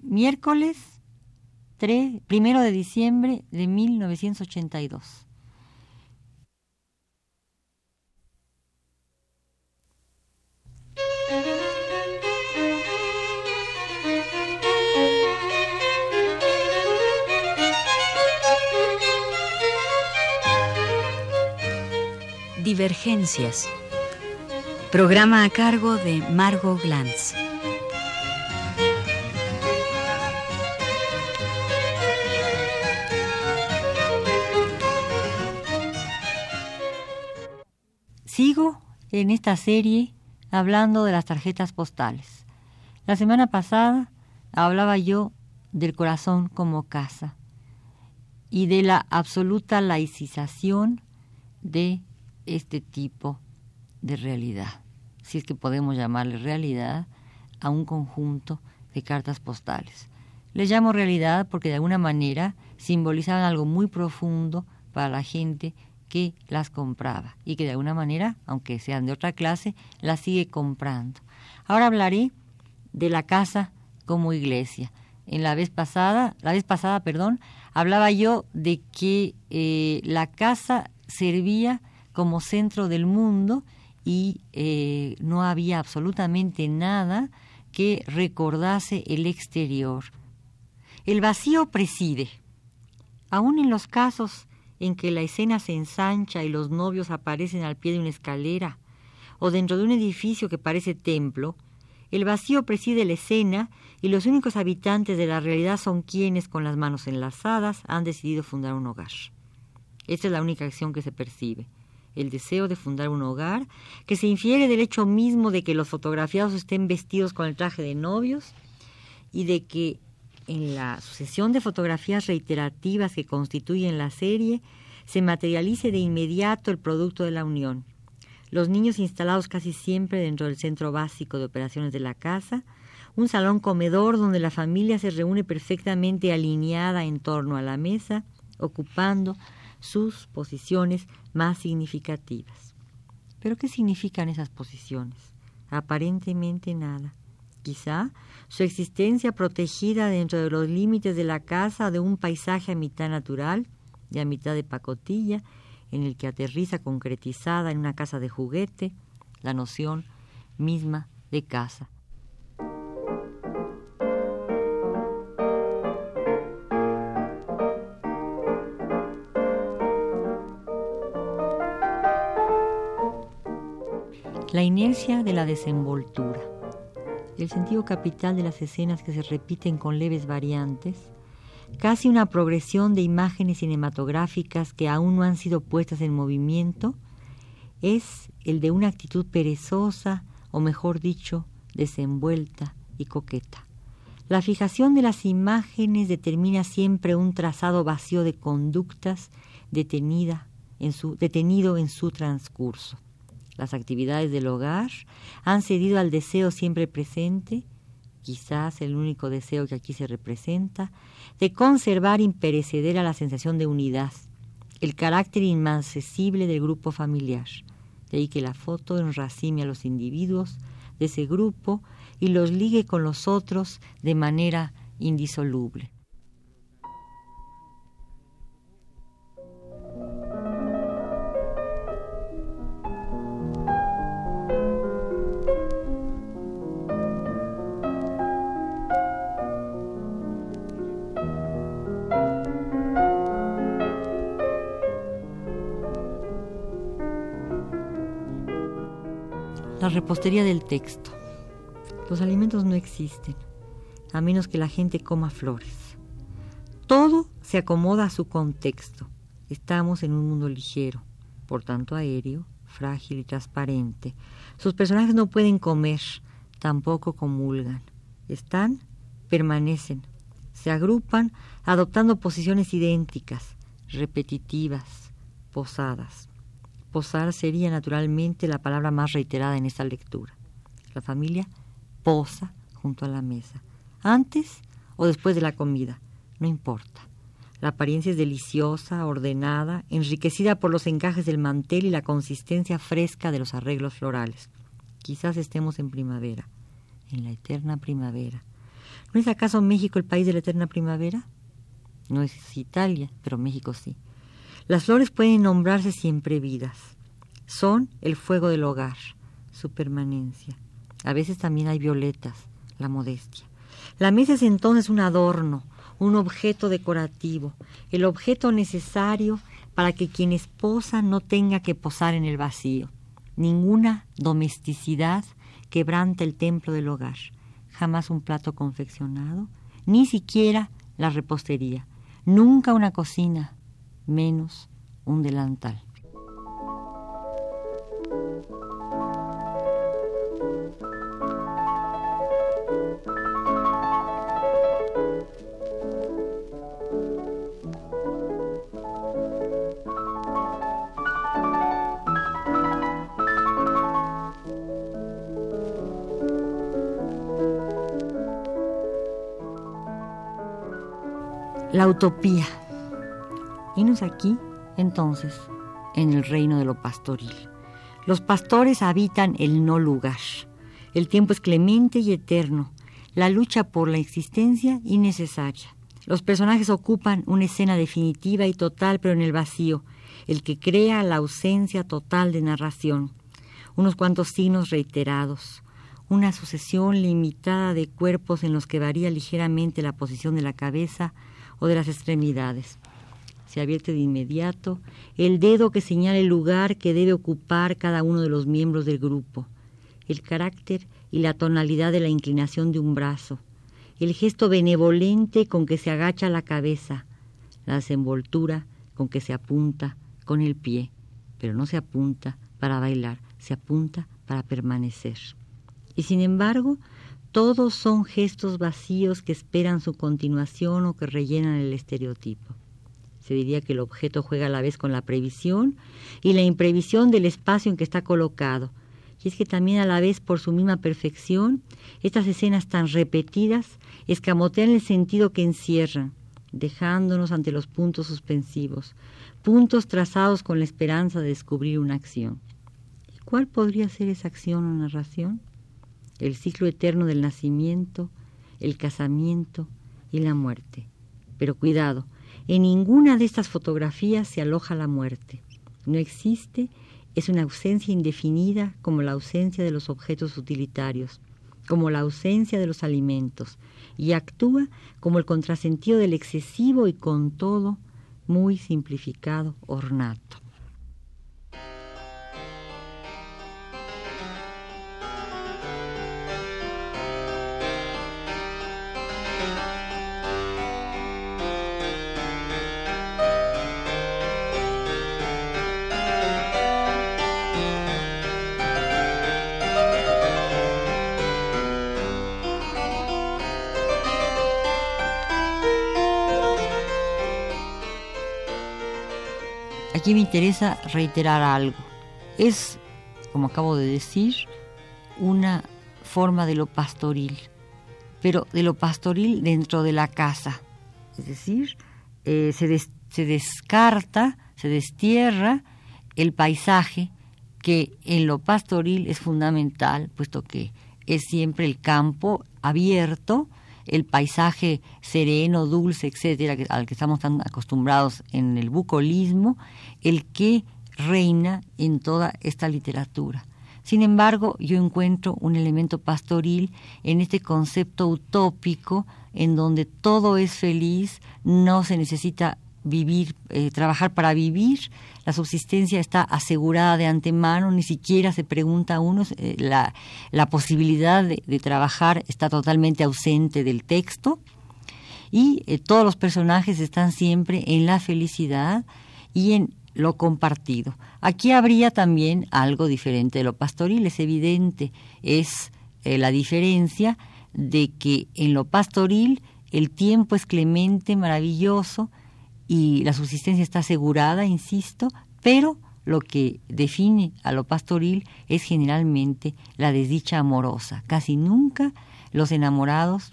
miércoles 3, primero de diciembre de 1982. Divergencias. Programa a cargo de Margot Glantz. Sigo en esta serie hablando de las tarjetas postales. La semana pasada hablaba yo del corazón como casa y de la absoluta laicización de este tipo de realidad, si es que podemos llamarle realidad, a un conjunto de cartas postales. Les llamo realidad porque de alguna manera simbolizaban algo muy profundo para la gente que las compraba y que de alguna manera, aunque sean de otra clase, las sigue comprando. Ahora hablaré de la casa como iglesia. En la vez pasada, la vez pasada, perdón, hablaba yo de que eh, la casa servía como centro del mundo y eh, no había absolutamente nada que recordase el exterior. El vacío preside. Aún en los casos en que la escena se ensancha y los novios aparecen al pie de una escalera o dentro de un edificio que parece templo, el vacío preside la escena y los únicos habitantes de la realidad son quienes, con las manos enlazadas, han decidido fundar un hogar. Esta es la única acción que se percibe el deseo de fundar un hogar, que se infiere del hecho mismo de que los fotografiados estén vestidos con el traje de novios y de que en la sucesión de fotografías reiterativas que constituyen la serie se materialice de inmediato el producto de la unión. Los niños instalados casi siempre dentro del centro básico de operaciones de la casa, un salón comedor donde la familia se reúne perfectamente alineada en torno a la mesa, ocupando sus posiciones más significativas. Pero ¿qué significan esas posiciones? Aparentemente nada. Quizá su existencia protegida dentro de los límites de la casa de un paisaje a mitad natural y a mitad de pacotilla, en el que aterriza concretizada en una casa de juguete la noción misma de casa. La inercia de la desenvoltura. El sentido capital de las escenas que se repiten con leves variantes, casi una progresión de imágenes cinematográficas que aún no han sido puestas en movimiento, es el de una actitud perezosa, o mejor dicho, desenvuelta y coqueta. La fijación de las imágenes determina siempre un trazado vacío de conductas detenida en su, detenido en su transcurso las actividades del hogar, han cedido al deseo siempre presente, quizás el único deseo que aquí se representa, de conservar imperecedera la sensación de unidad, el carácter inmancesible del grupo familiar. De ahí que la foto enracime a los individuos de ese grupo y los ligue con los otros de manera indisoluble. La repostería del texto. Los alimentos no existen, a menos que la gente coma flores. Todo se acomoda a su contexto. Estamos en un mundo ligero, por tanto aéreo, frágil y transparente. Sus personajes no pueden comer, tampoco comulgan. Están, permanecen, se agrupan adoptando posiciones idénticas, repetitivas, posadas. Posar sería naturalmente la palabra más reiterada en esta lectura. La familia posa junto a la mesa, antes o después de la comida, no importa. La apariencia es deliciosa, ordenada, enriquecida por los encajes del mantel y la consistencia fresca de los arreglos florales. Quizás estemos en primavera, en la eterna primavera. ¿No es acaso México el país de la eterna primavera? No es Italia, pero México sí. Las flores pueden nombrarse siempre vidas. Son el fuego del hogar, su permanencia. A veces también hay violetas, la modestia. La mesa es entonces un adorno, un objeto decorativo, el objeto necesario para que quien esposa no tenga que posar en el vacío. Ninguna domesticidad quebranta el templo del hogar, jamás un plato confeccionado, ni siquiera la repostería, nunca una cocina, menos un delantal. La utopía. Venos aquí, entonces, en el reino de lo pastoril. Los pastores habitan el no lugar. El tiempo es clemente y eterno. La lucha por la existencia innecesaria. Los personajes ocupan una escena definitiva y total, pero en el vacío, el que crea la ausencia total de narración. Unos cuantos signos reiterados, una sucesión limitada de cuerpos en los que varía ligeramente la posición de la cabeza, o de las extremidades. Se advierte de inmediato. El dedo que señala el lugar que debe ocupar cada uno de los miembros del grupo, el carácter y la tonalidad de la inclinación de un brazo, el gesto benevolente con que se agacha la cabeza, la desenvoltura con que se apunta con el pie, pero no se apunta para bailar, se apunta para permanecer. Y sin embargo, todos son gestos vacíos que esperan su continuación o que rellenan el estereotipo. Se diría que el objeto juega a la vez con la previsión y la imprevisión del espacio en que está colocado. Y es que también a la vez, por su misma perfección, estas escenas tan repetidas escamotean el sentido que encierran, dejándonos ante los puntos suspensivos, puntos trazados con la esperanza de descubrir una acción. ¿Y cuál podría ser esa acción o narración? el ciclo eterno del nacimiento, el casamiento y la muerte. Pero cuidado, en ninguna de estas fotografías se aloja la muerte. No existe, es una ausencia indefinida como la ausencia de los objetos utilitarios, como la ausencia de los alimentos, y actúa como el contrasentido del excesivo y con todo muy simplificado ornato. Aquí me interesa reiterar algo. Es, como acabo de decir, una forma de lo pastoril, pero de lo pastoril dentro de la casa. Es decir, eh, se, se descarta, se destierra el paisaje que en lo pastoril es fundamental, puesto que es siempre el campo abierto, el paisaje sereno, dulce, etcétera, al que estamos tan acostumbrados en el bucolismo, el que reina en toda esta literatura. Sin embargo, yo encuentro un elemento pastoril en este concepto utópico en donde todo es feliz, no se necesita vivir, eh, trabajar para vivir, la subsistencia está asegurada de antemano, ni siquiera se pregunta a uno, eh, la, la, posibilidad de, trabajar está totalmente ausente del texto y eh, todos los personajes están siempre en la felicidad y en lo compartido. Aquí habría también algo diferente de lo pastoril, es evidente, es la diferencia de que en lo pastoril el tiempo es clemente, maravilloso, y la subsistencia está asegurada, insisto, pero lo que define a lo pastoril es generalmente la desdicha amorosa. Casi nunca los enamorados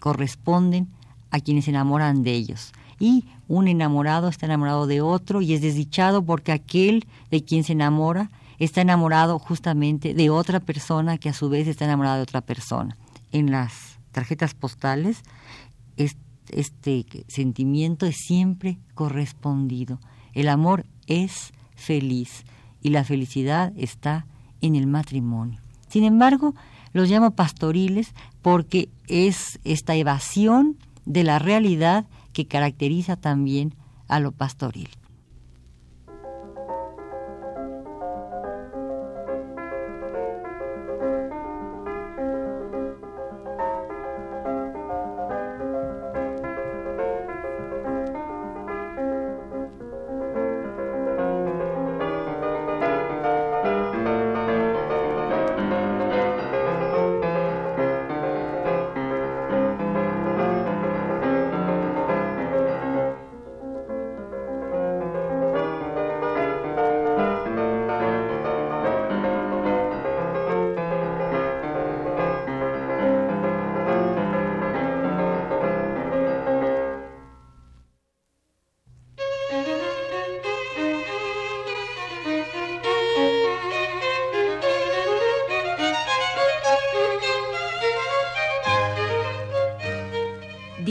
corresponden a quienes se enamoran de ellos. Y un enamorado está enamorado de otro y es desdichado porque aquel de quien se enamora está enamorado justamente de otra persona que a su vez está enamorada de otra persona. En las tarjetas postales, este sentimiento es siempre correspondido. El amor es feliz y la felicidad está en el matrimonio. Sin embargo, los llamo pastoriles porque es esta evasión de la realidad que caracteriza también a lo pastoril.